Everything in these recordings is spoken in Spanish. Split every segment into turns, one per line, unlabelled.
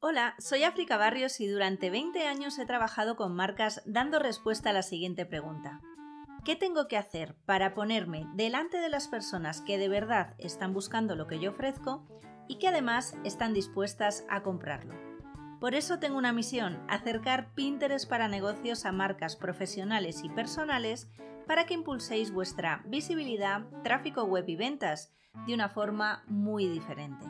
Hola, soy África Barrios y durante 20 años he trabajado con marcas dando respuesta a la siguiente pregunta. ¿Qué tengo que hacer para ponerme delante de las personas que de verdad están buscando lo que yo ofrezco y que además están dispuestas a comprarlo? Por eso tengo una misión, acercar Pinterest para negocios a marcas profesionales y personales para que impulséis vuestra visibilidad, tráfico web y ventas de una forma muy diferente.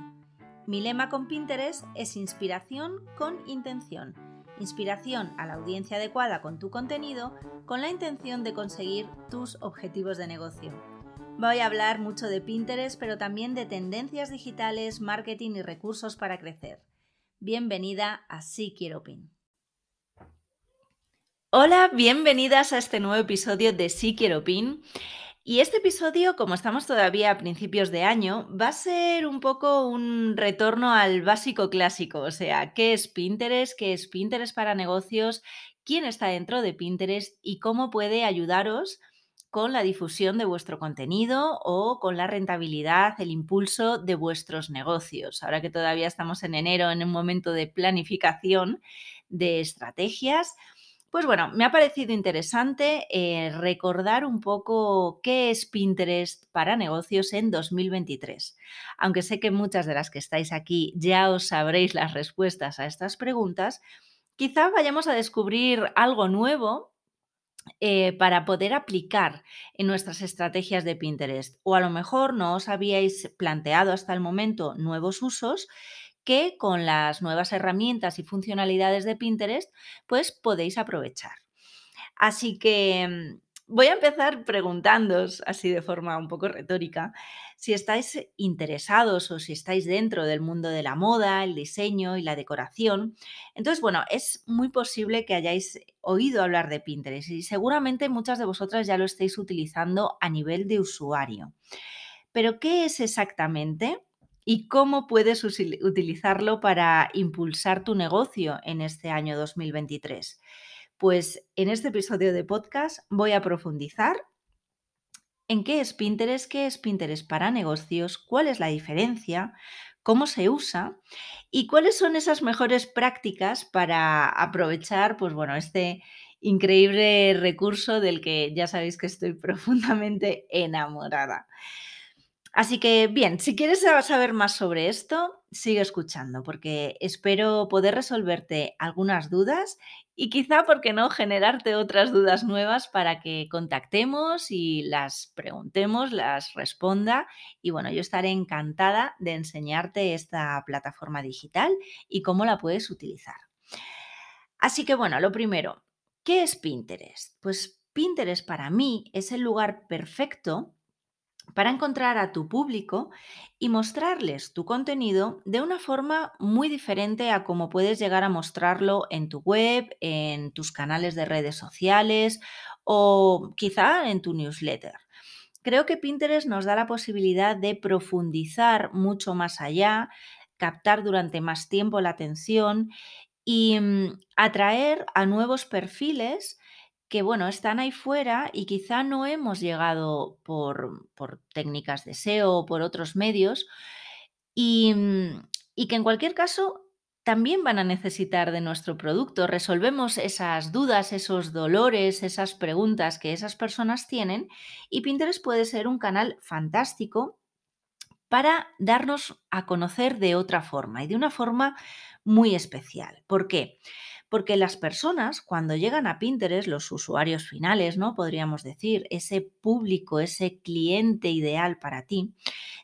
Mi lema con Pinterest es inspiración con intención. Inspiración a la audiencia adecuada con tu contenido con la intención de conseguir tus objetivos de negocio. Voy a hablar mucho de Pinterest, pero también de tendencias digitales, marketing y recursos para crecer. Bienvenida a Sí Quiero Pin. Hola, bienvenidas a este nuevo episodio de Sí Quiero Pin. Y este episodio, como estamos todavía a principios de año, va a ser un poco un retorno al básico clásico, o sea, ¿qué es Pinterest? ¿Qué es Pinterest para negocios? ¿Quién está dentro de Pinterest? ¿Y cómo puede ayudaros con la difusión de vuestro contenido o con la rentabilidad, el impulso de vuestros negocios? Ahora que todavía estamos en enero, en un momento de planificación de estrategias. Pues bueno, me ha parecido interesante eh, recordar un poco qué es Pinterest para negocios en 2023. Aunque sé que muchas de las que estáis aquí ya os sabréis las respuestas a estas preguntas, quizá vayamos a descubrir algo nuevo eh, para poder aplicar en nuestras estrategias de Pinterest. O a lo mejor no os habíais planteado hasta el momento nuevos usos que con las nuevas herramientas y funcionalidades de Pinterest, pues podéis aprovechar. Así que mm, voy a empezar preguntándoos, así de forma un poco retórica, si estáis interesados o si estáis dentro del mundo de la moda, el diseño y la decoración. Entonces, bueno, es muy posible que hayáis oído hablar de Pinterest y seguramente muchas de vosotras ya lo estéis utilizando a nivel de usuario. Pero, ¿qué es exactamente? Y cómo puedes utilizarlo para impulsar tu negocio en este año 2023. Pues en este episodio de podcast voy a profundizar en qué es Pinterest, qué es Pinterest para negocios, cuál es la diferencia, cómo se usa y cuáles son esas mejores prácticas para aprovechar, pues bueno, este increíble recurso del que ya sabéis que estoy profundamente enamorada. Así que bien, si quieres saber más sobre esto, sigue escuchando porque espero poder resolverte algunas dudas y quizá, ¿por qué no?, generarte otras dudas nuevas para que contactemos y las preguntemos, las responda. Y bueno, yo estaré encantada de enseñarte esta plataforma digital y cómo la puedes utilizar. Así que bueno, lo primero, ¿qué es Pinterest? Pues Pinterest para mí es el lugar perfecto para encontrar a tu público y mostrarles tu contenido de una forma muy diferente a como puedes llegar a mostrarlo en tu web, en tus canales de redes sociales o quizá en tu newsletter. Creo que Pinterest nos da la posibilidad de profundizar mucho más allá, captar durante más tiempo la atención y mm, atraer a nuevos perfiles que, bueno, están ahí fuera y quizá no hemos llegado por, técnicas de SEO o por otros medios y, mm, y que en cualquier caso también van a necesitar de nuestro producto. Resolvemos esas dudas, esos dolores, esas preguntas que esas personas tienen y Pinterest puede ser un canal fantástico para darnos a conocer de otra forma y de una forma muy especial. ¿Por qué? Porque las personas, cuando llegan a Pinterest, los usuarios finales, ¿no? Podríamos decir, ese público, ese cliente ideal para ti,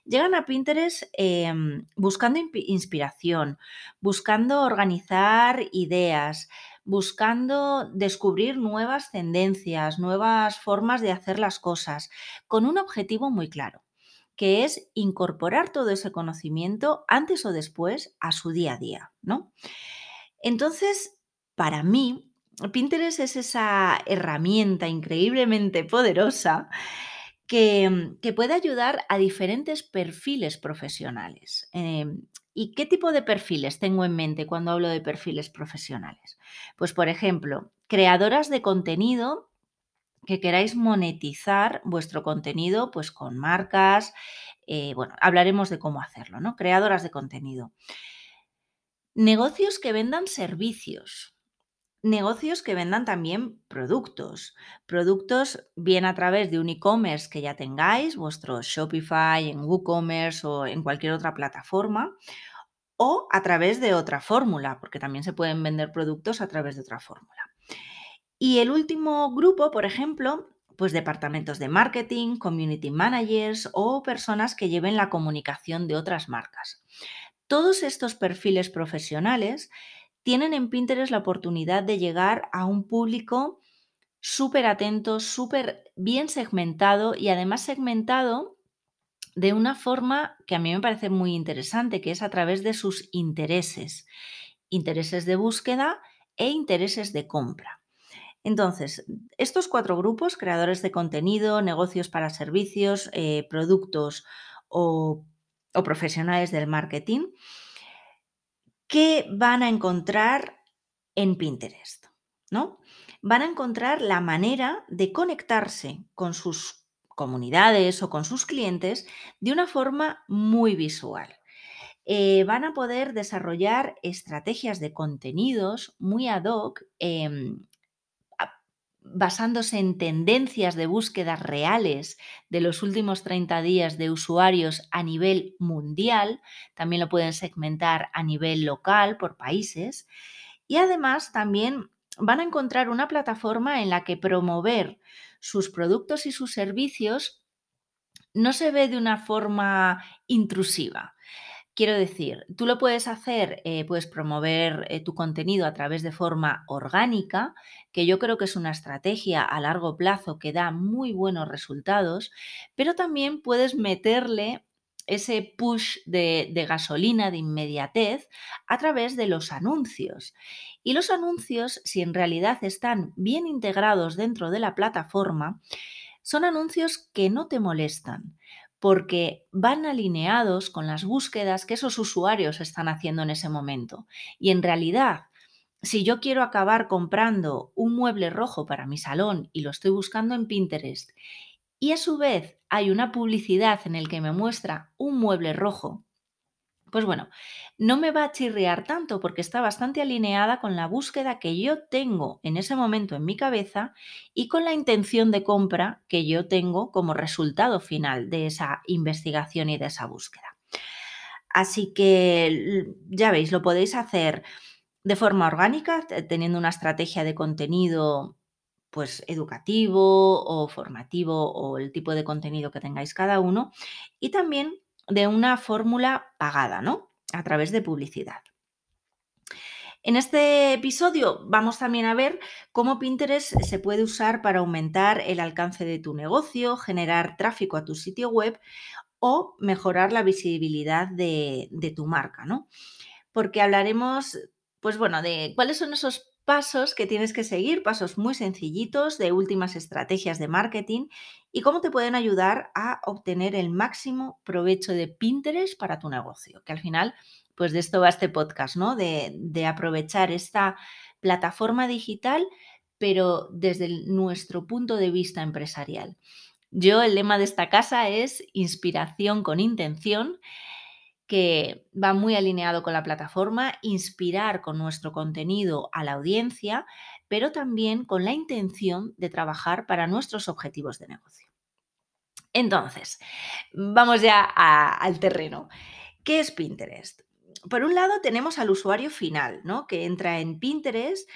llegan a Pinterest em, buscando inspiración, buscando organizar ideas, buscando descubrir nuevas tendencias, nuevas formas de hacer las cosas, con un objetivo muy claro que es incorporar todo ese conocimiento antes o después a su día a día, ¿no? Entonces, para mí, Pinterest es esa herramienta increíblemente poderosa que, puede ayudar a diferentes perfiles profesionales. Em, ¿Y qué tipo de perfiles tengo en mente cuando hablo de perfiles profesionales? Pues, por ejemplo, creadoras de contenido que queráis monetizar vuestro contenido pues con marcas, eh, bueno, hablaremos de cómo hacerlo, ¿no? Creadoras de contenido. Negocios que vendan servicios. Negocios que vendan también productos. Productos bien a través de un e-commerce que ya tengáis, vuestro Shopify, en WooCommerce o en cualquier otra plataforma, o a través de otra fórmula, porque también se pueden vender productos a través de otra fórmula. Y el último grupo, por ejemplo, pues departamentos de marketing, community managers o personas que lleven la comunicación de otras marcas. Todos estos perfiles profesionales tienen en Pinterest la oportunidad de llegar a un público súper atento, súper bien segmentado y además segmentado de una forma que a mí me parece muy interesante, que es a través de sus intereses, intereses de búsqueda e intereses de compra. Entonces, estos cuatro grupos, creadores de contenido, negocios para servicios, eh, productos o, o profesionales del marketing, ¿qué van a encontrar en Pinterest? ¿No? Van a encontrar la manera de conectarse con sus comunidades o con sus clientes de una forma muy visual. Eh, van a poder desarrollar estrategias de contenidos muy ad hoc em, basándose en tendencias de búsquedas reales de los últimos 30 días de usuarios a nivel mundial, también lo pueden segmentar a nivel local por países, y además también van a encontrar una plataforma en la que promover sus productos y sus servicios no se ve de una forma intrusiva. Quiero decir, tú lo puedes hacer, eh, puedes promover eh, tu contenido a través de forma orgánica, que yo creo que es una estrategia a largo plazo que da muy buenos resultados, pero también puedes meterle ese push de, de gasolina, de inmediatez, a través de los anuncios. Y los anuncios, si en realidad están bien integrados dentro de la plataforma, son anuncios que no te molestan porque van alineados con las búsquedas que esos usuarios están haciendo en ese momento. Y en realidad, si yo quiero acabar comprando un mueble rojo para mi salón y lo estoy buscando en Pinterest, y a su vez hay una publicidad en el que me muestra un mueble rojo pues bueno, no me va a chirriar tanto porque está bastante alineada con la búsqueda que yo tengo en ese momento en mi cabeza y con la intención de compra que yo tengo como resultado final de esa investigación y de esa búsqueda. Así que ya veis, lo podéis hacer de forma orgánica, teniendo una estrategia de contenido pues educativo o formativo o el tipo de contenido que tengáis cada uno y también de una fórmula pagada, ¿no? A través de publicidad. En este episodio vamos también a ver cómo Pinterest se puede usar para aumentar el alcance de tu negocio, generar tráfico a tu sitio web o mejorar la visibilidad de, tu marca, ¿no? Porque hablaremos, pues bueno, de cuáles son esos pasos que tienes que seguir, pasos muy sencillitos de últimas estrategias de marketing y cómo te pueden ayudar a obtener el máximo provecho de Pinterest para tu negocio, que al final, pues de esto va este podcast, ¿no? De, de aprovechar esta plataforma digital, pero desde nuestro punto de vista empresarial. Yo, el lema de esta casa es inspiración con intención que va muy alineado con la plataforma, inspirar con nuestro contenido a la audiencia, pero también con la intención de trabajar para nuestros objetivos de negocio. Entonces, vamos ya al terreno. ¿Qué es Pinterest? Por un lado tenemos al usuario final, ¿no? que entra en Pinterest,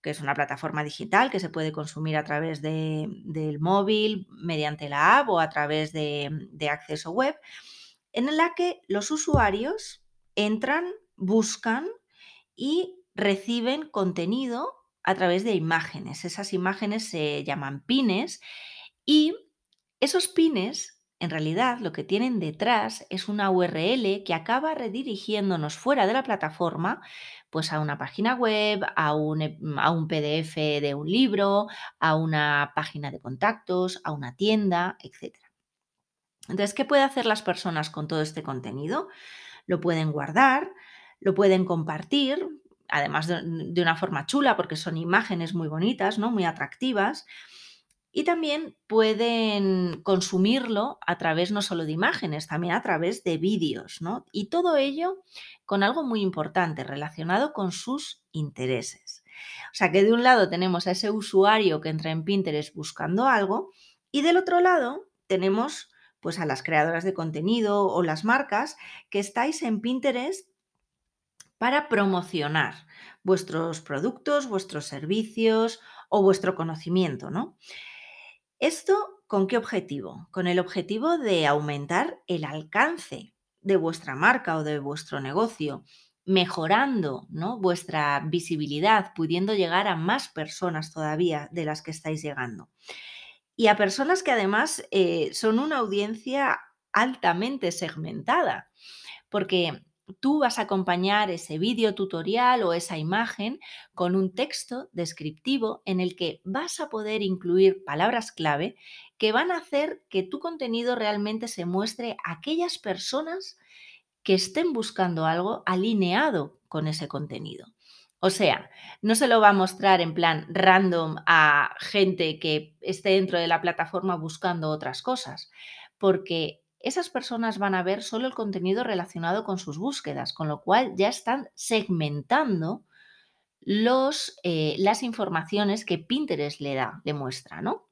que es una plataforma digital que se puede consumir a través del móvil, mediante la app o a través de, de acceso web en la que los usuarios entran, buscan y reciben contenido a través de imágenes. Esas imágenes se llaman pines y esos pines en realidad lo que tienen detrás es una URL que acaba redirigiéndonos fuera de la plataforma pues a una página web, a un, a un PDF de un libro, a una página de contactos, a una tienda, etc. Entonces, ¿qué pueden hacer las personas con todo este contenido? Lo pueden guardar, lo pueden compartir, además de, una forma chula, porque son imágenes muy bonitas, ¿no? Muy atractivas. Y también pueden consumirlo a través no solo de imágenes, también a través de vídeos, ¿no? Y todo ello con algo muy importante relacionado con sus intereses. O sea que de un lado tenemos a ese usuario que entra en Pinterest buscando algo y del otro lado tenemos pues a las creadoras de contenido o las marcas que estáis en Pinterest para promocionar vuestros productos, vuestros servicios o vuestro conocimiento, ¿no? ¿Esto con qué objetivo? Con el objetivo de aumentar el alcance de vuestra marca o de vuestro negocio, mejorando ¿no? vuestra visibilidad, pudiendo llegar a más personas todavía de las que estáis llegando. Y a personas que además eh, son una audiencia altamente segmentada, porque tú vas a acompañar ese vídeo tutorial o esa imagen con un texto descriptivo en el que vas a poder incluir palabras clave que van a hacer que tu contenido realmente se muestre a aquellas personas que estén buscando algo alineado con ese contenido. O sea, no se lo va a mostrar en plan random a gente que esté dentro de la plataforma buscando otras cosas, porque esas personas van a ver solo el contenido relacionado con sus búsquedas, con lo cual ya están segmentando los, eh, las informaciones que Pinterest le da, le muestra, ¿no?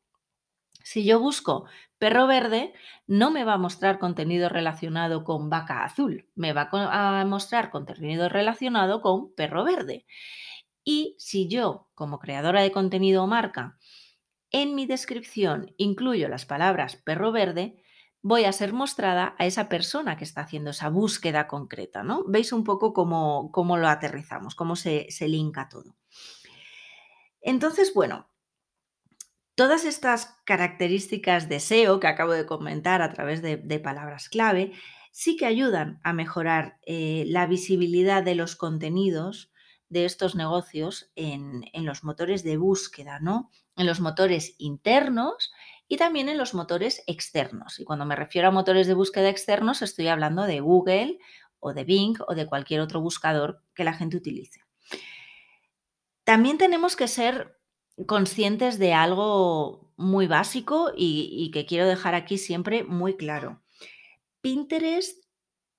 Si yo busco perro verde, no me va a mostrar contenido relacionado con vaca azul, me va a mostrar contenido relacionado con perro verde. Y si yo, como creadora de contenido o marca, en mi descripción incluyo las palabras perro verde, voy a ser mostrada a esa persona que está haciendo esa búsqueda concreta, ¿no? Veis un poco cómo, cómo lo aterrizamos, cómo se, se linka todo. Entonces, bueno, todas estas características de SEO que acabo de comentar a través de, palabras clave sí que ayudan a mejorar eh, la visibilidad de los contenidos de estos negocios en, en, los motores de búsqueda, ¿no? En los motores internos y también en los motores externos. Y cuando me refiero a motores de búsqueda externos, estoy hablando de Google o de Bing o de cualquier otro buscador que la gente utilice. También tenemos que ser conscientes de algo muy básico y, que quiero dejar aquí siempre muy claro. Pinterest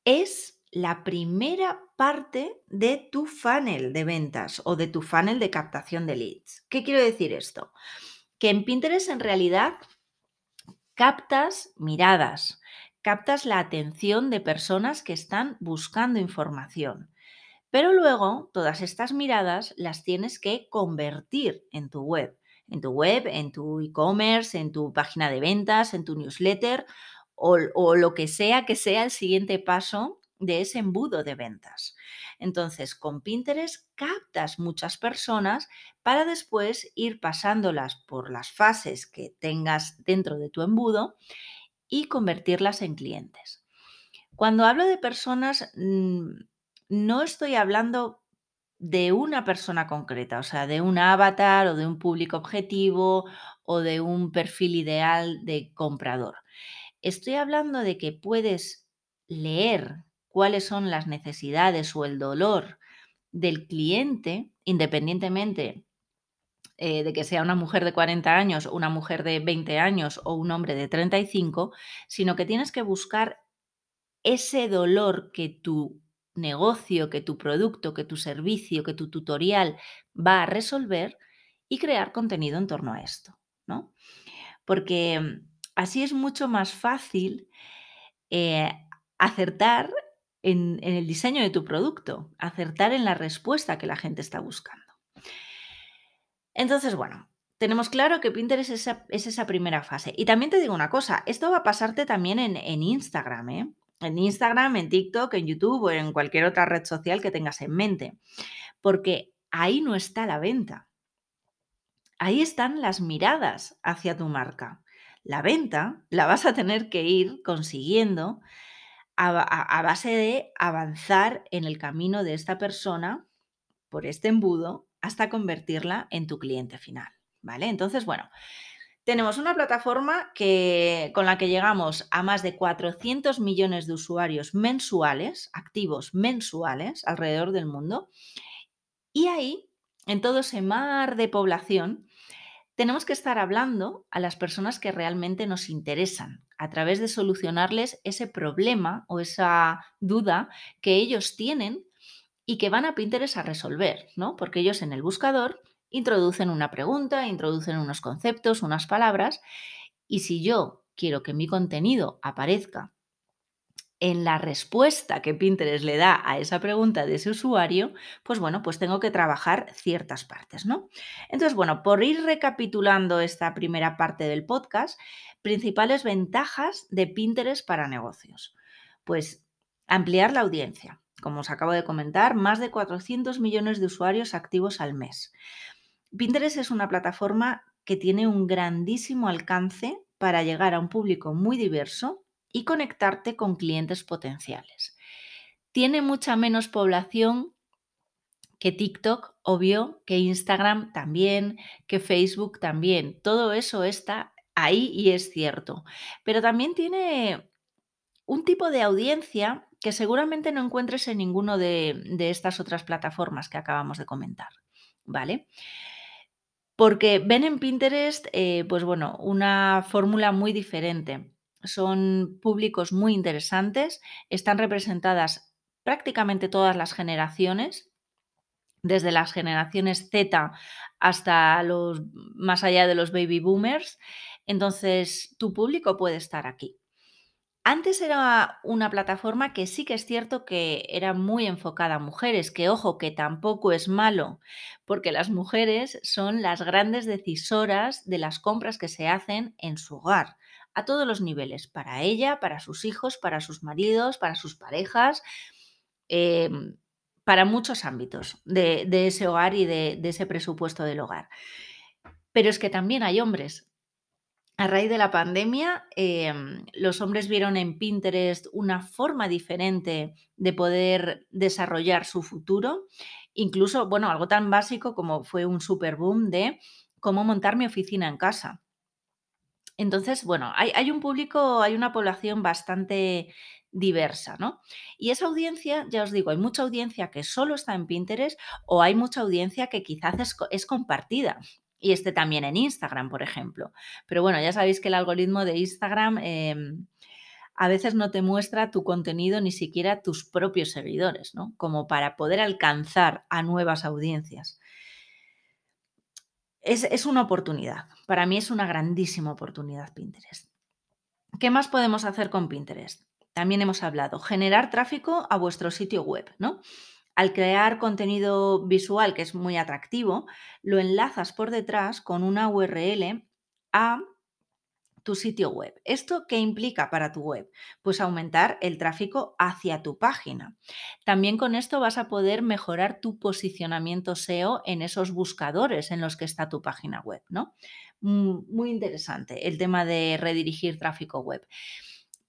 es la primera parte de tu funnel de ventas o de tu funnel de captación de leads. ¿Qué quiero decir esto? Que en Pinterest en realidad captas miradas, captas la atención de personas que están buscando información. Pero luego todas estas miradas las tienes que convertir en tu web, en tu web, en tu e-commerce, en tu página de ventas, en tu newsletter o, o, lo que sea que sea el siguiente paso de ese embudo de ventas. Entonces, con Pinterest captas muchas personas para después ir pasándolas por las fases que tengas dentro de tu embudo y convertirlas en clientes. Cuando hablo de personas, mm, no estoy hablando de una persona concreta, o sea, de un avatar o de un público objetivo o de un perfil ideal de comprador. Estoy hablando de que puedes leer cuáles son las necesidades o el dolor del cliente, independientemente eh, de que sea una mujer de 40 años, una mujer de 20 años o un hombre de 35, sino que tienes que buscar ese dolor que tu negocio, que tu producto, que tu servicio, que tu tutorial va a resolver y crear contenido en torno a esto, ¿no? Porque mm, así es mucho más fácil eh, acertar en, el diseño de tu producto, acertar en la respuesta que la gente está buscando. Entonces, bueno, tenemos claro que Pinterest es esa, primera fase. Y también te digo una cosa, esto va a pasarte también en, en Instagram, ¿eh? En Instagram, en TikTok, en YouTube o en cualquier otra red social que tengas en mente. Porque ahí no está la venta. Ahí están las miradas hacia tu marca. La venta la vas a tener que ir consiguiendo a, base de avanzar en el camino de esta persona por este embudo hasta convertirla en tu cliente final. ¿Vale? Entonces, bueno, tenemos una plataforma que, con la que llegamos a más de 400 millones de usuarios mensuales, activos mensuales alrededor del mundo. Y ahí, en todo ese mar de población, tenemos que estar hablando a las personas que realmente nos interesan, a través de solucionarles ese problema o esa duda que ellos tienen y que van a Pinterest a resolver, ¿no? Porque ellos en el buscador introducen una pregunta, introducen unos conceptos, unas palabras, y si yo quiero que mi contenido aparezca en la respuesta que Pinterest le da a esa pregunta de ese usuario, pues bueno, pues tengo que trabajar ciertas partes, ¿no? Entonces, bueno, por ir recapitulando esta primera parte del podcast, principales ventajas de Pinterest para negocios. Pues ampliar la audiencia. Como os acabo de comentar, más de 400 millones de usuarios activos al mes. Pinterest es una plataforma que tiene un grandísimo alcance para llegar a un público muy diverso y conectarte con clientes potenciales. Tiene mucha menos población que TikTok, obvio, que Instagram también, que Facebook también. Todo eso está ahí y es cierto. Pero también tiene un tipo de audiencia que seguramente no encuentres en ninguno de, de estas otras plataformas que acabamos de comentar. ¿Vale? Porque ven en Pinterest, eh, pues bueno, una fórmula muy diferente. Son públicos muy interesantes, están representadas prácticamente todas las generaciones, desde las generaciones Z hasta los más allá de los baby boomers. Entonces, tu público puede estar aquí. Antes era una plataforma que sí que es cierto que era muy enfocada a mujeres, que ojo, que tampoco es malo, porque las mujeres son las grandes decisoras de las compras que se hacen en su hogar, a todos los niveles, para ella, para sus hijos, para sus maridos, para sus parejas, em, para muchos ámbitos de, ese hogar y de ese presupuesto del hogar. Pero es que también hay hombres a raíz de la pandemia, em, los hombres vieron en Pinterest una forma diferente de poder desarrollar su futuro. Incluso, bueno, algo tan básico como fue un super boom de cómo montar mi oficina en casa. Entonces, bueno, hay, un público, hay una población bastante diversa, ¿no? Y esa audiencia, ya os digo, hay mucha audiencia que solo está en Pinterest o hay mucha audiencia que quizás es compartida y este también en Instagram, por ejemplo. Pero bueno, ya sabéis que el algoritmo de Instagram em, a veces no te muestra tu contenido ni siquiera tus propios seguidores, ¿no? Como para poder alcanzar a nuevas audiencias. Es, es una oportunidad. Para mí es una grandísima oportunidad Pinterest. ¿Qué más podemos hacer con Pinterest? También hemos hablado, generar tráfico a vuestro sitio web, ¿no? Al crear contenido visual que es muy atractivo, lo enlazas por detrás con una URL a tu sitio web. ¿Esto qué implica para tu web? Pues aumentar el tráfico hacia tu página. También con esto vas a poder mejorar tu posicionamiento SEO en esos buscadores en los que está tu página web, ¿no? Mm, muy interesante el tema de redirigir tráfico web.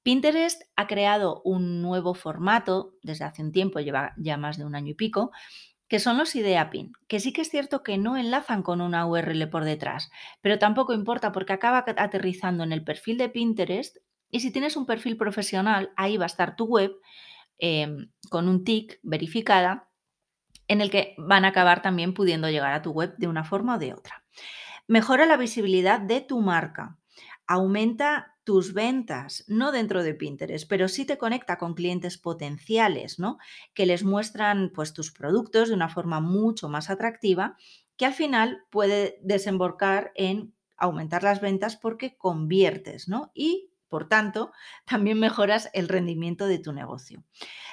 Pinterest ha creado un nuevo formato desde hace un tiempo, lleva ya más de un año y pico, que son los idea pin, que sí que es cierto que no enlazan con una URL por detrás, pero tampoco importa porque acaba aterrizando en el perfil de Pinterest y si tienes un perfil profesional, ahí va a estar tu web em, con un tick verificada en el que van a acabar también pudiendo llegar a tu web de una forma o de otra. Mejora la visibilidad de tu marca, aumenta tus ventas, no dentro de Pinterest, pero sí te conecta con clientes potenciales, ¿no? Que les muestran pues tus productos de una forma mucho más atractiva, que al final puede desembocar en aumentar las ventas porque conviertes, ¿no? Y por tanto, también mejoras el rendimiento de tu negocio.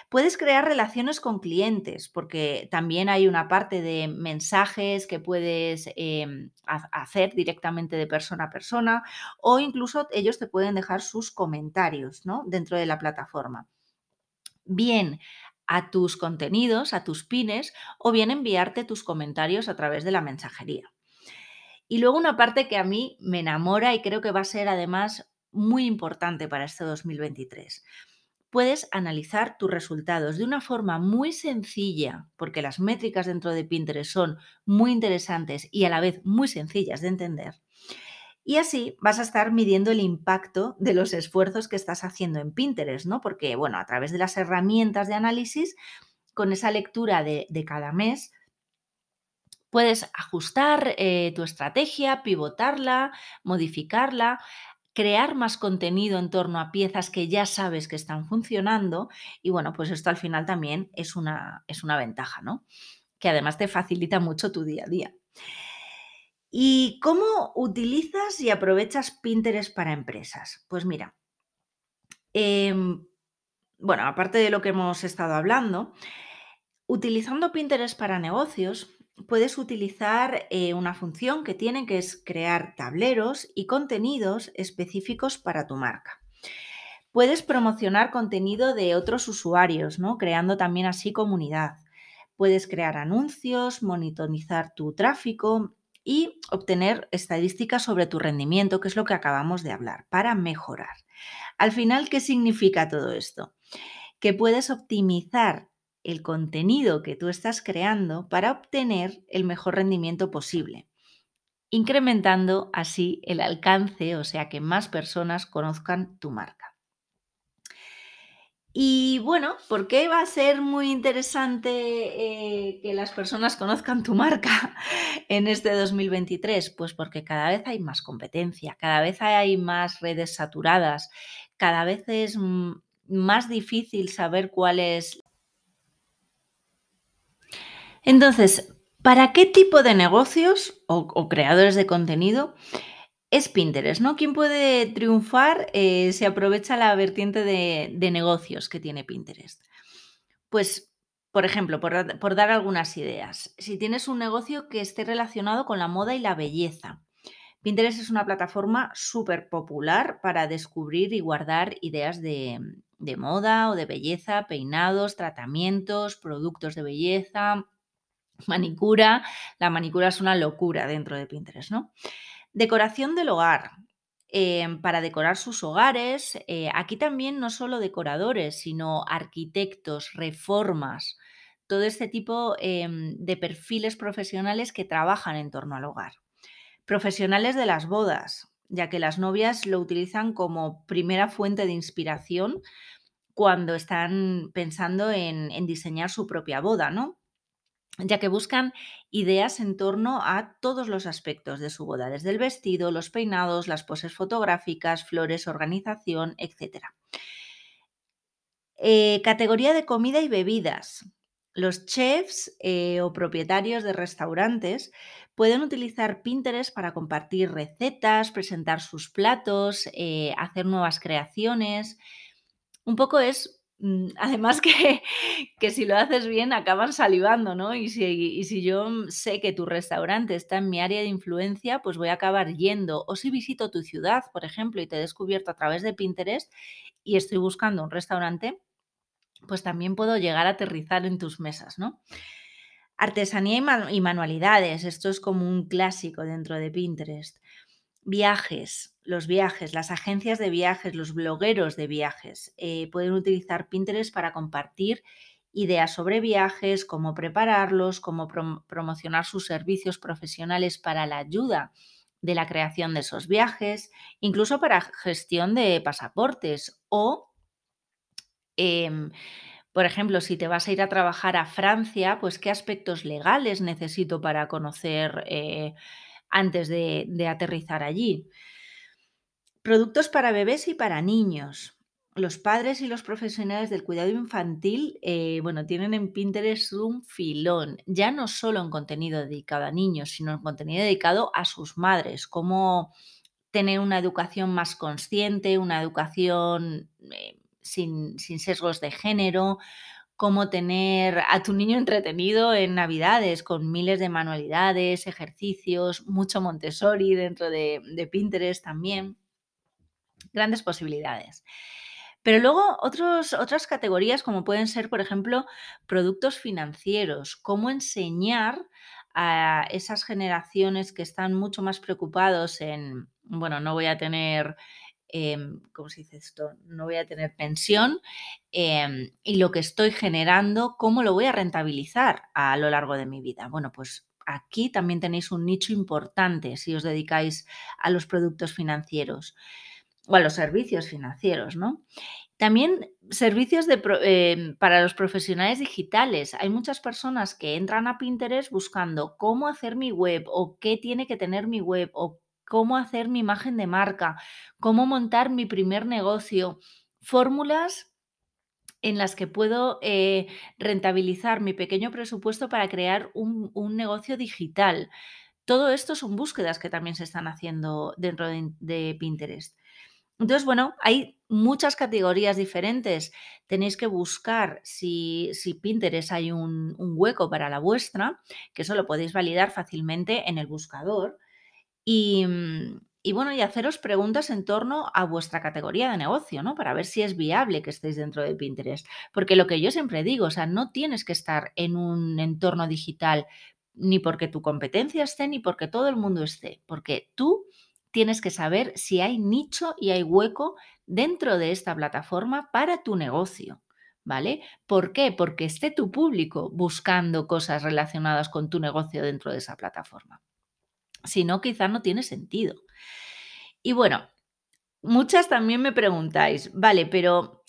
Puedes crear relaciones con clientes, porque también hay una parte de mensajes que puedes em, hacer directamente de persona a persona o incluso ellos te pueden dejar sus comentarios ¿no? dentro de la plataforma. Bien a tus contenidos, a tus pines, o bien enviarte tus comentarios a través de la mensajería. Y luego una parte que a mí me enamora y creo que va a ser además muy importante para este 2023. Puedes analizar tus resultados de una forma muy sencilla, porque las métricas dentro de Pinterest son muy interesantes y a la vez muy sencillas de entender. Y así vas a estar midiendo el impacto de los esfuerzos que estás haciendo en Pinterest, ¿no? Porque, bueno, a través de las herramientas de análisis, con esa lectura de, de cada mes, Puedes ajustar eh, tu estrategia, pivotarla, modificarla, crear más contenido en torno a piezas que ya sabes que están funcionando y bueno, pues esto al final también es una, es una ventaja, ¿no? Que además te facilita mucho tu día a día. ¿Y cómo utilizas y aprovechas Pinterest para empresas? Pues mira, em, bueno, aparte de lo que hemos estado hablando, utilizando Pinterest para negocios, puedes utilizar eh, una función que tiene que es crear tableros y contenidos específicos para tu marca. Puedes promocionar contenido de otros usuarios, ¿no? Creando también así comunidad. Puedes crear anuncios, monitorizar tu tráfico y obtener estadísticas sobre tu rendimiento, que es lo que acabamos de hablar, para mejorar. Al final, ¿qué significa todo esto? Que puedes optimizar el contenido que tú estás creando para obtener el mejor rendimiento posible, incrementando así el alcance, o sea, que más personas conozcan tu marca. Y bueno, ¿por qué va a ser muy interesante eh, que las personas conozcan tu marca en este 2023? Pues porque cada vez hay más competencia, cada vez hay más redes saturadas, cada vez es más difícil saber cuál es. Entonces, ¿para qué tipo de negocios o creadores de contenido es Pinterest, ¿no? ¿Quién puede triunfar eh, si aprovecha la vertiente de, negocios que tiene Pinterest? Pues, por ejemplo, por, dar algunas ideas, si tienes un negocio que esté relacionado con la moda y la belleza, Pinterest es una plataforma súper popular para descubrir y guardar ideas de, de moda o de belleza, peinados, tratamientos, productos de belleza, manicura. La manicura es una locura dentro de Pinterest, ¿no? Decoración del hogar. Em, para decorar sus hogares, eh, aquí también no solo decoradores, sino arquitectos, reformas, todo este tipo em, de perfiles profesionales que trabajan en torno al hogar. Profesionales de las bodas, ya que las novias lo utilizan como primera fuente de inspiración cuando están pensando en, en diseñar su propia boda, ¿no? Ya que buscan ideas en torno a todos los aspectos de su boda, desde el vestido, los peinados, las poses fotográficas, flores, organización, etc. Eh, categoría de comida y bebidas. Los chefs eh, o propietarios de restaurantes pueden utilizar Pinterest para compartir recetas, presentar sus platos, eh, hacer nuevas creaciones. Un poco es además que, que, si lo haces bien acaban salivando, ¿no? Y si, y si yo sé que tu restaurante está en mi área de influencia, pues voy a acabar yendo. O si visito tu ciudad, por ejemplo, y te he descubierto a través de Pinterest y estoy buscando un restaurante, pues también puedo llegar a aterrizar en tus mesas, ¿no? Artesanía y manualidades, esto es como un clásico dentro de Pinterest. Viajes, los viajes, las agencias de viajes, los blogueros de viajes eh, pueden utilizar Pinterest para compartir ideas sobre viajes, cómo prepararlos, cómo promocionar sus servicios profesionales para la ayuda de la creación de esos viajes, incluso para gestión de pasaportes o, em, por ejemplo, si te vas a ir a trabajar a Francia, pues qué aspectos legales necesito para conocer eh, antes de, aterrizar allí. Productos para bebés y para niños. Los padres y los profesionales del cuidado infantil, eh, bueno, tienen en Pinterest un filón, ya no solo en contenido dedicado a niños, sino en contenido dedicado a sus madres, cómo tener una educación más consciente, una educación eh, sin, sin sesgos de género, cómo tener a tu niño entretenido en Navidades con miles de manualidades, ejercicios, mucho Montessori dentro de, Pinterest también. Grandes posibilidades. Pero luego otras categorías como pueden ser, por ejemplo, productos financieros, cómo enseñar a esas generaciones que están mucho más preocupados en, bueno, no voy a tener Em, ¿cómo se dice esto? No voy a tener pensión em, y lo que estoy generando, ¿cómo lo voy a rentabilizar a lo largo de mi vida? Bueno, pues aquí también tenéis un nicho importante si os dedicáis a los productos financieros o a los servicios financieros, ¿no? También servicios em, para los profesionales digitales. Hay muchas personas que entran a Pinterest buscando cómo hacer mi web o qué tiene que tener mi web o cómo hacer mi imagen de marca, cómo montar mi primer negocio, fórmulas en las que puedo eh, rentabilizar mi pequeño presupuesto para crear un, negocio digital. Todo esto son búsquedas que también se están haciendo dentro de Pinterest. Entonces, bueno, hay muchas categorías diferentes. Tenéis que buscar si, si Pinterest hay un, hueco para la vuestra, que eso lo podéis validar fácilmente en el buscador. Y, mm, y, bueno, y haceros preguntas en torno a vuestra categoría de negocio, ¿no? Para ver si es viable que estéis dentro de Pinterest. Porque lo que yo siempre digo, o sea, no tienes que estar en un entorno digital ni porque tu competencia esté, ni porque todo el mundo esté, porque tú tienes que saber si hay nicho y hay hueco dentro de esta plataforma para tu negocio. ¿Vale? ¿Por qué? Porque esté tu público buscando cosas relacionadas con tu negocio dentro de esa plataforma. Si no, quizás no tiene sentido. Y bueno, muchas también me preguntáis, vale, pero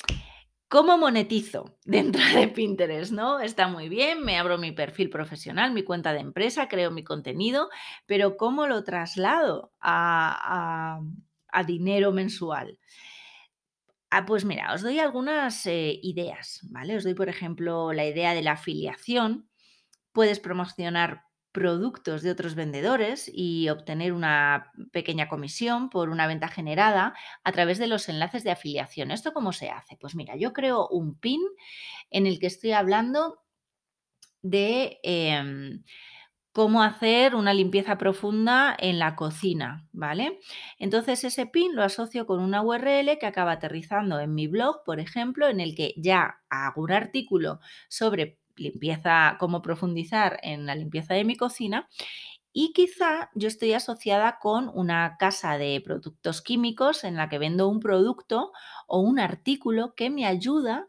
¿Cómo monetizo dentro de Pinterest? ¿no? Está muy bien, me abro mi perfil profesional, mi cuenta de empresa, creo mi contenido, pero ¿cómo lo traslado a, dinero mensual? Ah, pues mira, os doy algunas eh, ideas, ¿vale? Os doy, por ejemplo, la idea de la afiliación. Puedes promocionar productos de otros vendedores y obtener una pequeña comisión por una venta generada a través de los enlaces de afiliación. ¿Esto cómo se hace? Pues mira, yo creo un pin en el que estoy hablando de em, cómo hacer una limpieza profunda en la cocina, ¿vale? Entonces ese pin lo asocio con una URL que acaba aterrizando en mi blog, por ejemplo, en el que ya hago un artículo sobre limpieza, cómo profundizar en la limpieza de mi cocina. Y quizá yo estoy asociada con una casa de productos químicos en la que vendo un producto o un artículo que me ayuda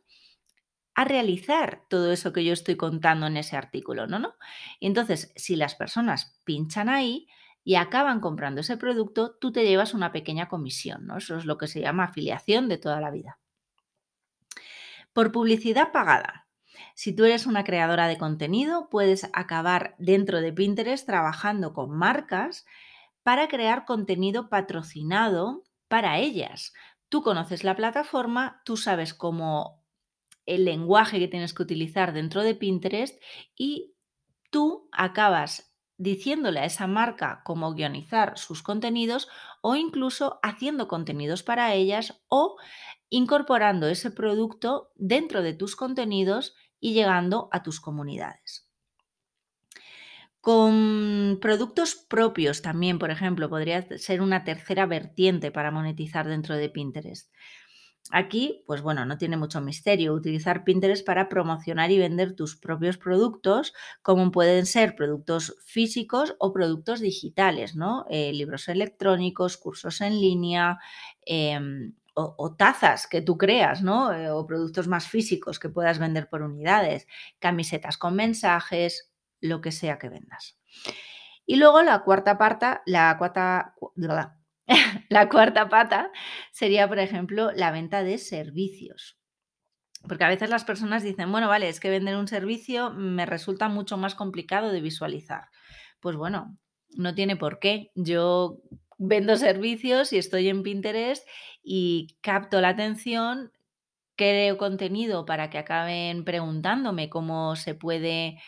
a realizar todo eso que yo estoy contando en ese artículo, ¿no? ¿no? Entonces, si las personas pinchan ahí y acaban comprando ese producto, tú te llevas una pequeña comisión, ¿no? Eso es lo que se llama afiliación de toda la vida. Por publicidad pagada. Si tú eres una creadora de contenido, puedes acabar dentro de Pinterest trabajando con marcas para crear contenido patrocinado para ellas. Tú conoces la plataforma, tú sabes cómo el lenguaje que tienes que utilizar dentro de Pinterest y tú acabas diciéndole a esa marca cómo guionizar sus contenidos o incluso haciendo contenidos para ellas o incorporando ese producto dentro de tus contenidos y llegando a tus comunidades. Con productos propios también, por ejemplo, podría ser una tercera vertiente para monetizar dentro de Pinterest. Aquí, pues bueno, no tiene mucho misterio utilizar Pinterest para promocionar y vender tus propios productos, como pueden ser productos físicos o productos digitales, ¿no? Eh, libros electrónicos, cursos en línea, em, o, tazas que tú creas, ¿no? Eh, o productos más físicos que puedas vender por unidades, camisetas con mensajes, lo que sea que vendas. Y luego la cuarta pata, la cuarta, la cuarta pata sería, por ejemplo, la venta de servicios. Porque a veces las personas dicen, bueno, vale, es que vender un servicio me resulta mucho más complicado de visualizar. Pues bueno, no tiene por qué. Yo vendo servicios y estoy en Pinterest y capto la atención, creo contenido para que acaben preguntándome cómo se puede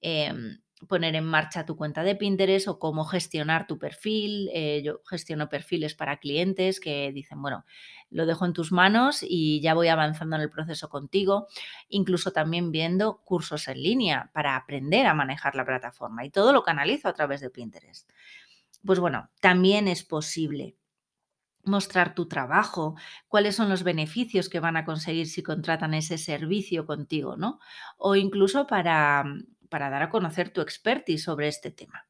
em, poner en marcha tu cuenta de Pinterest o cómo gestionar tu perfil. Eh, yo gestiono perfiles para clientes que dicen, bueno, lo dejo en tus manos y ya voy avanzando en el proceso contigo. Incluso también viendo cursos en línea para aprender a manejar la plataforma y todo lo canalizo a través de Pinterest pues bueno, también es posible mostrar tu trabajo, cuáles son los beneficios que van a conseguir si contratan ese servicio contigo, ¿no? O incluso para, para dar a conocer tu expertise sobre este tema.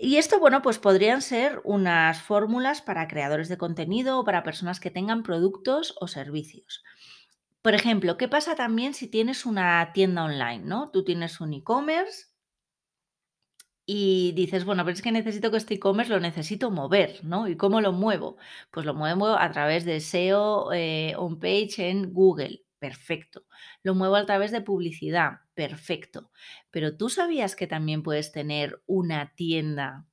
Y esto, bueno, pues podrían ser unas fórmulas para creadores de contenido o para personas que tengan productos o servicios. Por ejemplo, ¿qué pasa también si tienes una tienda online, ¿no? Tú tienes un e-commerce y dices, bueno, pero es que necesito que este e-commerce lo necesito mover, ¿no? ¿Y cómo lo muevo? Pues lo muevo a través de SEO eh, on page en Google. Perfecto. Lo muevo a través de publicidad. Perfecto. Pero tú sabías que también puedes tener una tienda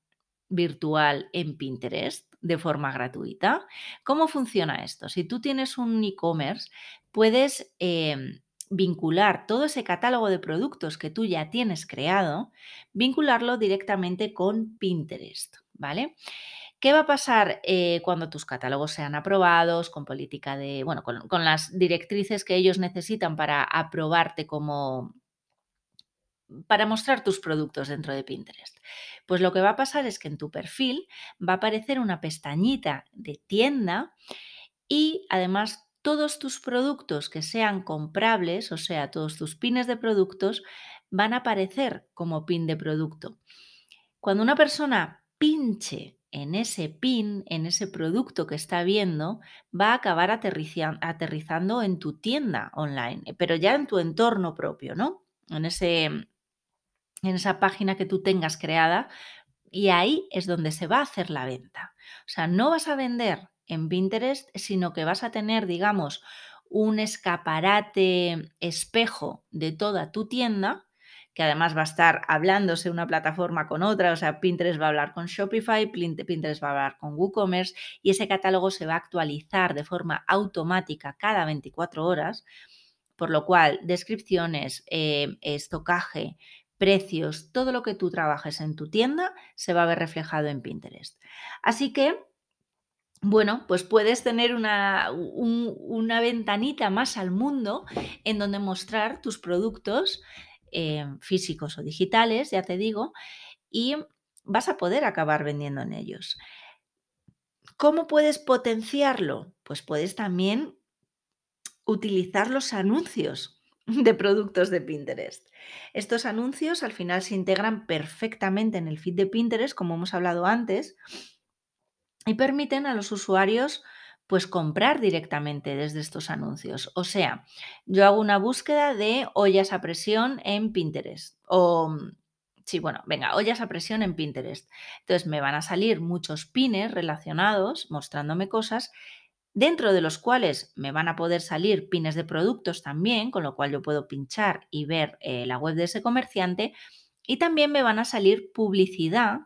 virtual en Pinterest de forma gratuita. ¿Cómo funciona esto? Si tú tienes un e-commerce, puedes em, vincular todo ese catálogo de productos que tú ya tienes creado, vincularlo directamente con Pinterest, ¿vale? ¿Qué va a pasar eh, cuando tus catálogos sean aprobados con política de, bueno, con, con las directrices que ellos necesitan para aprobarte como, para mostrar tus productos dentro de Pinterest? Pues lo que va a pasar es que en tu perfil va a aparecer una pestañita de tienda y además todos tus productos que sean comprables, o sea, todos tus pines de productos, van a aparecer como pin de producto. Cuando una persona pinche en ese pin, en ese producto que está viendo, va a acabar aterrizando en tu tienda online, pero ya en tu entorno propio, ¿no? En, ese, en esa página que tú tengas creada y ahí es donde se va a hacer la venta. O sea, no vas a vender en Pinterest, sino que vas a tener, digamos, un escaparate espejo de toda tu tienda, que además va a estar hablándose una plataforma con otra, o sea, Pinterest va a hablar con Shopify, Pinterest va a hablar con WooCommerce y ese catálogo se va a actualizar de forma automática cada 24 horas, por lo cual descripciones, eh, estocaje, precios, todo lo que tú trabajes en tu tienda se va a ver reflejado en Pinterest. Así que bueno, pues puedes tener una, una, ventanita más al mundo en donde mostrar tus productos eh, físicos o digitales, ya te digo, y vas a poder acabar vendiendo en ellos. ¿Cómo puedes potenciarlo? Pues puedes también utilizar los anuncios de productos de Pinterest. Estos anuncios al final se integran perfectamente en el feed de Pinterest, como hemos hablado antes, y permiten a los usuarios pues comprar directamente desde estos anuncios. O sea, yo hago una búsqueda de ollas a presión en Pinterest o mm, sí, bueno, venga, ollas a presión en Pinterest. Entonces me van a salir muchos pines relacionados mostrándome cosas dentro de los cuales me van a poder salir pines de productos también, con lo cual yo puedo pinchar y ver eh, la web de ese comerciante y también me van a salir publicidad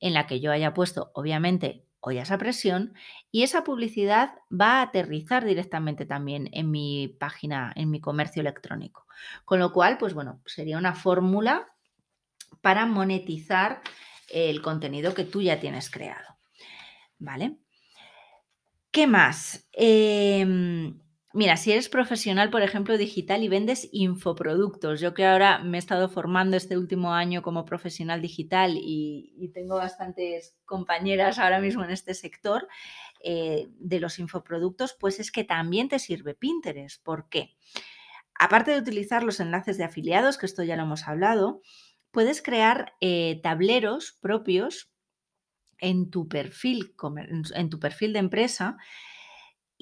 en la que yo haya puesto, obviamente, ollas a presión y esa publicidad va a aterrizar directamente también en mi página, en mi comercio electrónico. Con lo cual, pues bueno, sería una fórmula para monetizar el contenido que tú ya tienes creado. ¿Vale? ¿Qué más? Em, Mira, si eres profesional, por ejemplo, digital y vendes infoproductos, yo que ahora me he estado formando este último año como profesional digital y, tengo bastantes compañeras ahora mismo en este sector eh, de los infoproductos, pues es que también te sirve Pinterest. ¿Por qué? Aparte de utilizar los enlaces de afiliados, que esto ya lo hemos hablado, puedes crear eh, tableros propios en tu perfil, en tu perfil de empresa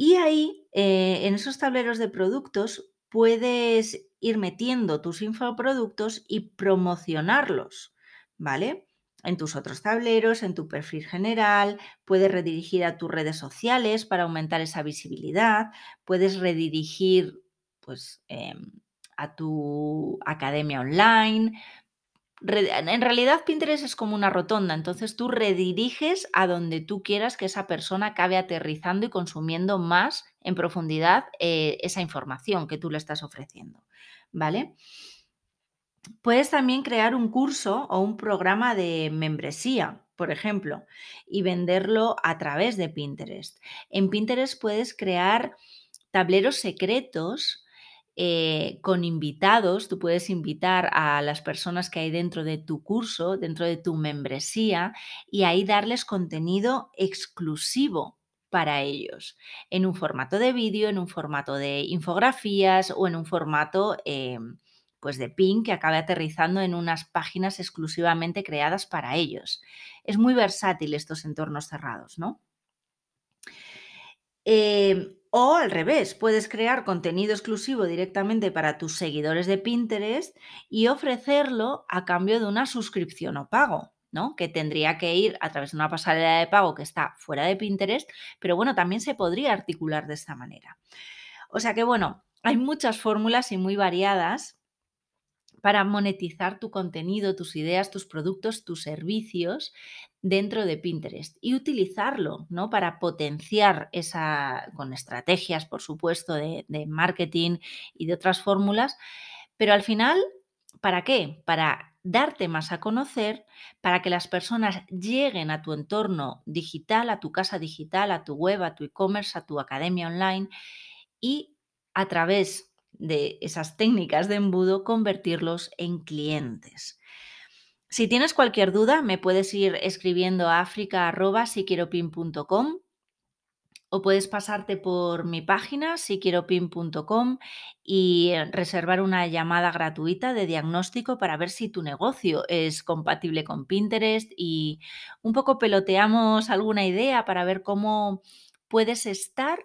y ahí, eh, en esos tableros de productos, puedes ir metiendo tus infoproductos y promocionarlos, ¿vale? En tus otros tableros, en tu perfil general, puedes redirigir a tus redes sociales para aumentar esa visibilidad, puedes redirigir pues, em, a tu academia online, en realidad Pinterest es como una rotonda, entonces tú rediriges a donde tú quieras que esa persona acabe aterrizando y consumiendo más en profundidad eh, esa información que tú le estás ofreciendo, ¿vale? Puedes también crear un curso o un programa de membresía, por ejemplo, y venderlo a través de Pinterest. En Pinterest puedes crear tableros secretos eh, con invitados, tú puedes invitar a las personas que hay dentro de tu curso, dentro de tu membresía, y ahí darles contenido exclusivo para ellos, en un formato de vídeo, en un formato de infografías o en un formato eh, pues de pin que acabe aterrizando en unas páginas exclusivamente creadas para ellos. Es muy versátil estos entornos cerrados, ¿no? Eh, O al revés, puedes crear contenido exclusivo directamente para tus seguidores de Pinterest y ofrecerlo a cambio de una suscripción o pago, ¿no? Que tendría que ir a través de una pasarela de pago que está fuera de Pinterest, pero bueno, también se podría articular de esta manera. O sea que bueno, hay muchas fórmulas y muy variadas para monetizar tu contenido, tus ideas, tus productos, tus servicios dentro de Pinterest y utilizarlo, ¿no? Para potenciar esa, con estrategias, por supuesto, de, de marketing y de otras fórmulas, pero al final, ¿para qué? Para darte más a conocer, para que las personas lleguen a tu entorno digital, a tu casa digital, a tu web, a tu e-commerce, a tu academia online y a través de esas técnicas de embudo, convertirlos en clientes. Si tienes cualquier duda, me puedes ir escribiendo a africa.siquieropin.com o puedes pasarte por mi página siquieropin.com y reservar una llamada gratuita de diagnóstico para ver si tu negocio es compatible con Pinterest y un poco peloteamos alguna idea para ver cómo puedes estar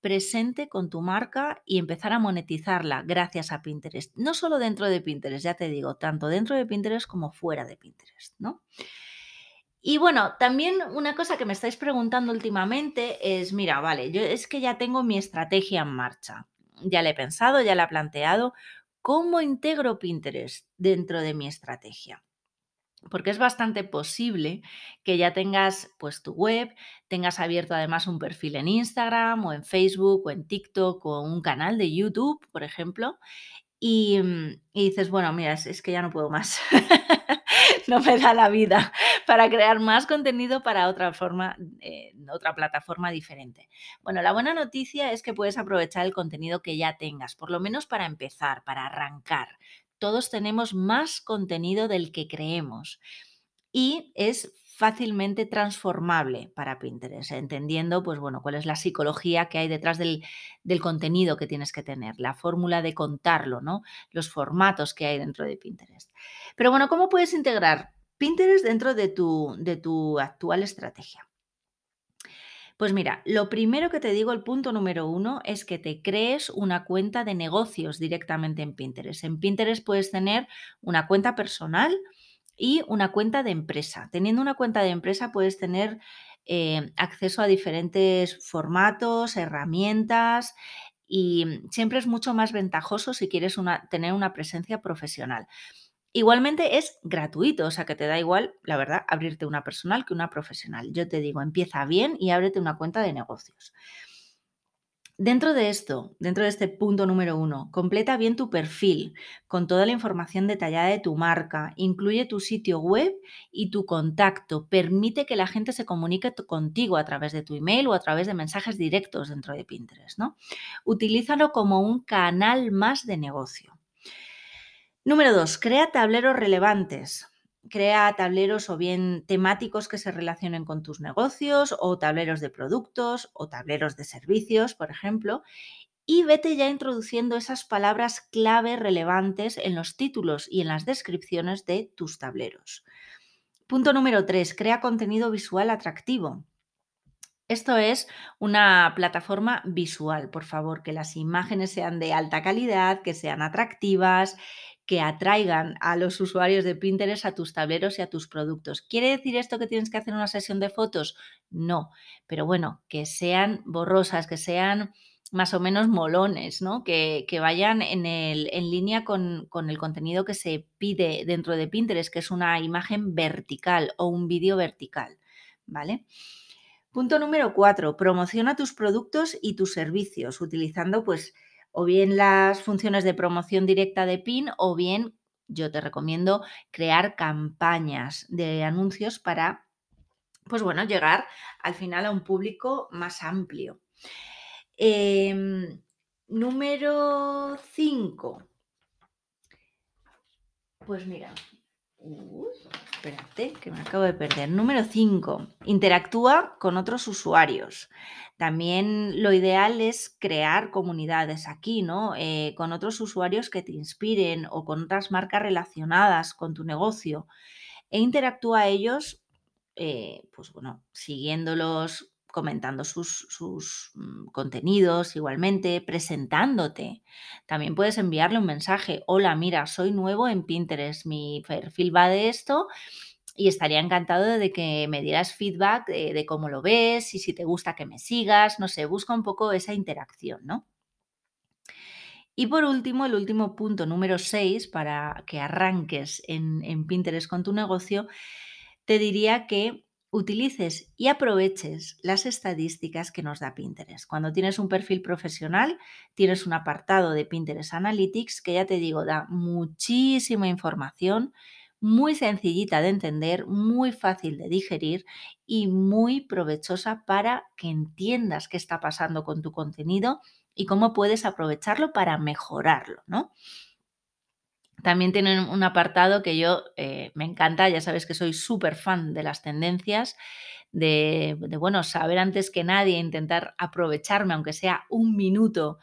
presente con tu marca y empezar a monetizarla gracias a Pinterest. No solo dentro de Pinterest, ya te digo, tanto dentro de Pinterest como fuera de Pinterest, ¿no? Y bueno, también una cosa que me estáis preguntando últimamente es, mira, vale, yo es que ya tengo mi estrategia en marcha. Ya la he pensado, ya la he planteado. ¿Cómo integro Pinterest dentro de mi estrategia? Porque es bastante posible que ya tengas pues tu web, tengas abierto además un perfil en Instagram o en Facebook o en TikTok o un canal de YouTube, por ejemplo, y, mm, dices, bueno, mira, es, que ya no puedo más, no me da la vida para crear más contenido para otra forma, eh, otra plataforma diferente. Bueno, la buena noticia es que puedes aprovechar el contenido que ya tengas, por lo menos para empezar, para arrancar todos tenemos más contenido del que creemos y es fácilmente transformable para Pinterest, entendiendo pues bueno, cuál es la psicología que hay detrás del, contenido que tienes que tener, la fórmula de contarlo, ¿no? Los formatos que hay dentro de Pinterest. Pero bueno, ¿cómo puedes integrar Pinterest dentro de tu, de tu actual estrategia? Pues mira, lo primero que te digo, el punto número uno, es que te crees una cuenta de negocios directamente en Pinterest. En Pinterest puedes tener una cuenta personal y una cuenta de empresa. Teniendo una cuenta de empresa puedes tener eh, acceso a diferentes formatos, herramientas y siempre es mucho más ventajoso si quieres tener una presencia profesional. Igualmente es gratuito, o sea que te da igual, la verdad, abrirte una personal que una profesional. Yo te digo, empieza bien y ábrete una cuenta de negocios. Dentro de esto, dentro de este punto número uno, completa bien tu perfil con toda la información detallada de tu marca, incluye tu sitio web y tu contacto, permite que la gente se comunique contigo a través de tu email o a través de mensajes directos dentro de Pinterest, ¿no? Utilízalo como un canal más de negocio. Número dos, crea tableros relevantes. Crea tableros o bien temáticos que se relacionen con tus negocios o tableros de productos o tableros de servicios, por ejemplo, y vete ya introduciendo esas palabras clave relevantes en los títulos y en las descripciones de tus tableros. Punto número tres, crea contenido visual atractivo. Esto es una plataforma visual, por favor, que las imágenes sean de alta calidad, que sean atractivas, que atraigan a los usuarios de Pinterest a tus tableros y a tus productos. ¿Quiere decir esto que tienes que hacer una sesión de fotos? No, pero bueno, que sean borrosas, que sean más o menos molones, ¿no? Que, vayan en, en línea con, con, el contenido que se pide dentro de Pinterest, que es una imagen vertical o un vídeo vertical, ¿vale? Punto número cuatro, promociona tus productos y tus servicios utilizando pues o bien las funciones de promoción directa de PIN o bien yo te recomiendo crear campañas de anuncios para pues bueno, llegar al final a un público más amplio. Em, número 5. Pues mira, espérate, que me acabo de perder. Número 5. Interactúa con otros usuarios. También lo ideal es crear comunidades aquí, ¿no? Eh, con otros usuarios que te inspiren o con otras marcas relacionadas con tu negocio. E interactúa a ellos, eh, pues bueno, siguiéndolos, comentando sus, sus, mm, contenidos igualmente, presentándote. También puedes enviarle un mensaje, hola, mira, soy nuevo en Pinterest, mi perfil va de esto y estaría encantado de que me dieras feedback de, cómo lo ves y si te gusta que me sigas, no sé, busca un poco esa interacción, ¿no? Y por último, el último punto número 6 para que arranques en, en Pinterest con tu negocio, te diría que utilices y aproveches las estadísticas que nos da Pinterest. Cuando tienes un perfil profesional, tienes un apartado de Pinterest Analytics que ya te digo, da muchísima información, muy sencillita de entender, muy fácil de digerir y muy provechosa para que entiendas qué está pasando con tu contenido y cómo puedes aprovecharlo para mejorarlo, ¿no? También tienen un apartado que yo eh, me encanta, ya sabes que soy súper fan de las tendencias, de, de, bueno, saber antes que nadie, intentar aprovecharme, aunque sea un minuto,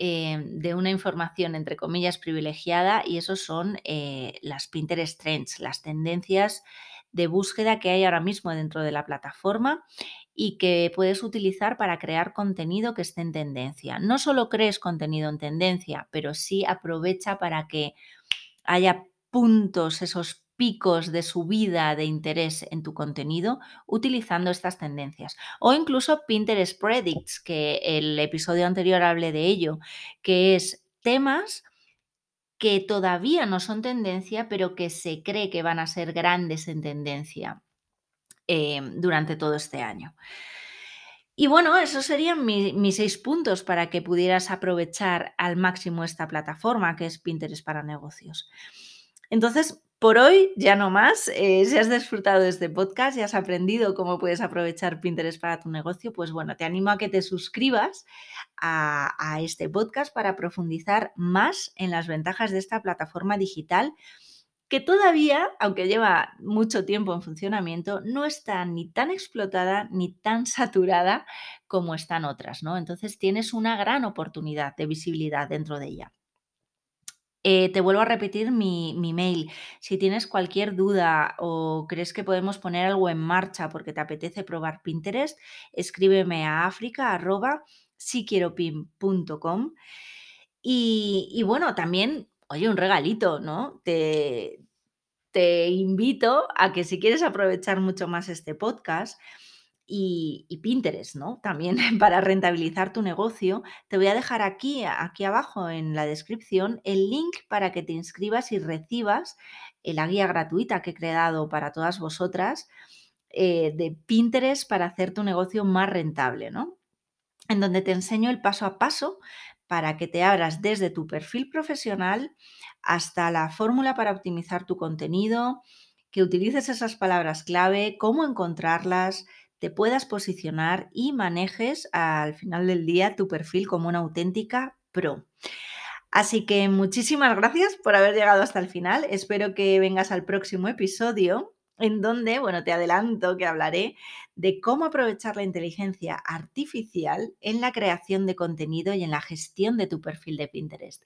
eh, de una información, entre comillas, privilegiada, y esos son eh, las Pinterest Trends, las tendencias de búsqueda que hay ahora mismo dentro de la plataforma y que puedes utilizar para crear contenido que esté en tendencia. No solo crees contenido en tendencia, pero sí aprovecha para que haya puntos, esos picos de subida de interés en tu contenido utilizando estas tendencias. O incluso Pinterest Predicts, que el episodio anterior hablé de ello, que es temas que todavía no son tendencia, pero que se cree que van a ser grandes en tendencia. Em, durante todo este año. Y bueno, esos serían mis seis puntos para que pudieras aprovechar al máximo esta plataforma que es Pinterest para negocios. Entonces, por hoy ya no más. Eh, si has disfrutado de este podcast y has aprendido cómo puedes aprovechar Pinterest para tu negocio, pues bueno, te animo a que te suscribas a, a este podcast para profundizar más en las ventajas de esta plataforma digital que todavía, aunque lleva mucho tiempo en funcionamiento, no está ni tan explotada ni tan saturada como están otras, ¿no? Entonces tienes una gran oportunidad de visibilidad dentro de ella. Eh, te vuelvo a repetir mi, mail. Si tienes cualquier duda o crees que podemos poner algo en marcha porque te apetece probar Pinterest, escríbeme a africa Y, y bueno, también oye, un regalito, ¿no? Te, te invito a que si quieres aprovechar mucho más este podcast, y, y, Pinterest, ¿no? También para rentabilizar tu negocio. Te voy a dejar aquí, aquí abajo en la descripción el link para que te inscribas y recibas la guía gratuita que he creado para todas vosotras eh, de Pinterest para hacer tu negocio más rentable, ¿no? En donde te enseño el paso a paso para que te abras desde tu perfil profesional hasta la fórmula para optimizar tu contenido, que utilices esas palabras clave, cómo encontrarlas, te puedas posicionar y manejes al final del día tu perfil como una auténtica pro. Así que muchísimas gracias por haber llegado hasta el final. Espero que vengas al próximo episodio en donde, bueno, te adelanto que hablaré de cómo aprovechar la inteligencia artificial en la creación de contenido y en la gestión de tu perfil de Pinterest.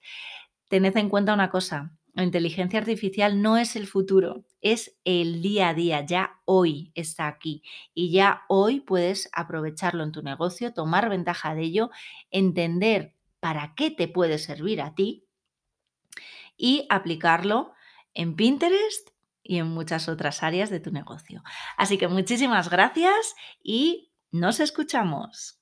Tened en cuenta una cosa, la inteligencia artificial no es el futuro, es el día a día, ya hoy está aquí y ya hoy puedes aprovecharlo en tu negocio, tomar ventaja de ello, entender para qué te puede servir a ti y aplicarlo en Pinterest y en muchas otras áreas de tu negocio. Así que muchísimas gracias y nos escuchamos.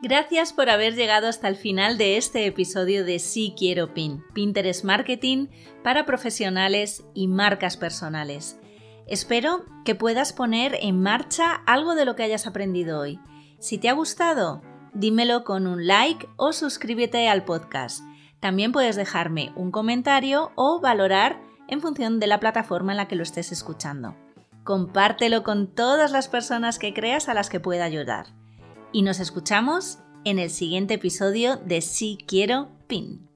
Gracias por haber llegado hasta el final de este episodio de Sí Quiero Pin, Pinterest Marketing para profesionales y marcas personales. Espero que puedas poner en marcha algo de lo que hayas aprendido hoy. Si te ha gustado, dímelo con un like o suscríbete al podcast. También puedes dejarme un comentario o valorar en función de la plataforma en la que lo estés escuchando. Compártelo con todas las personas que creas a las que pueda ayudar. Y nos escuchamos en el siguiente episodio de Si Quiero Pin.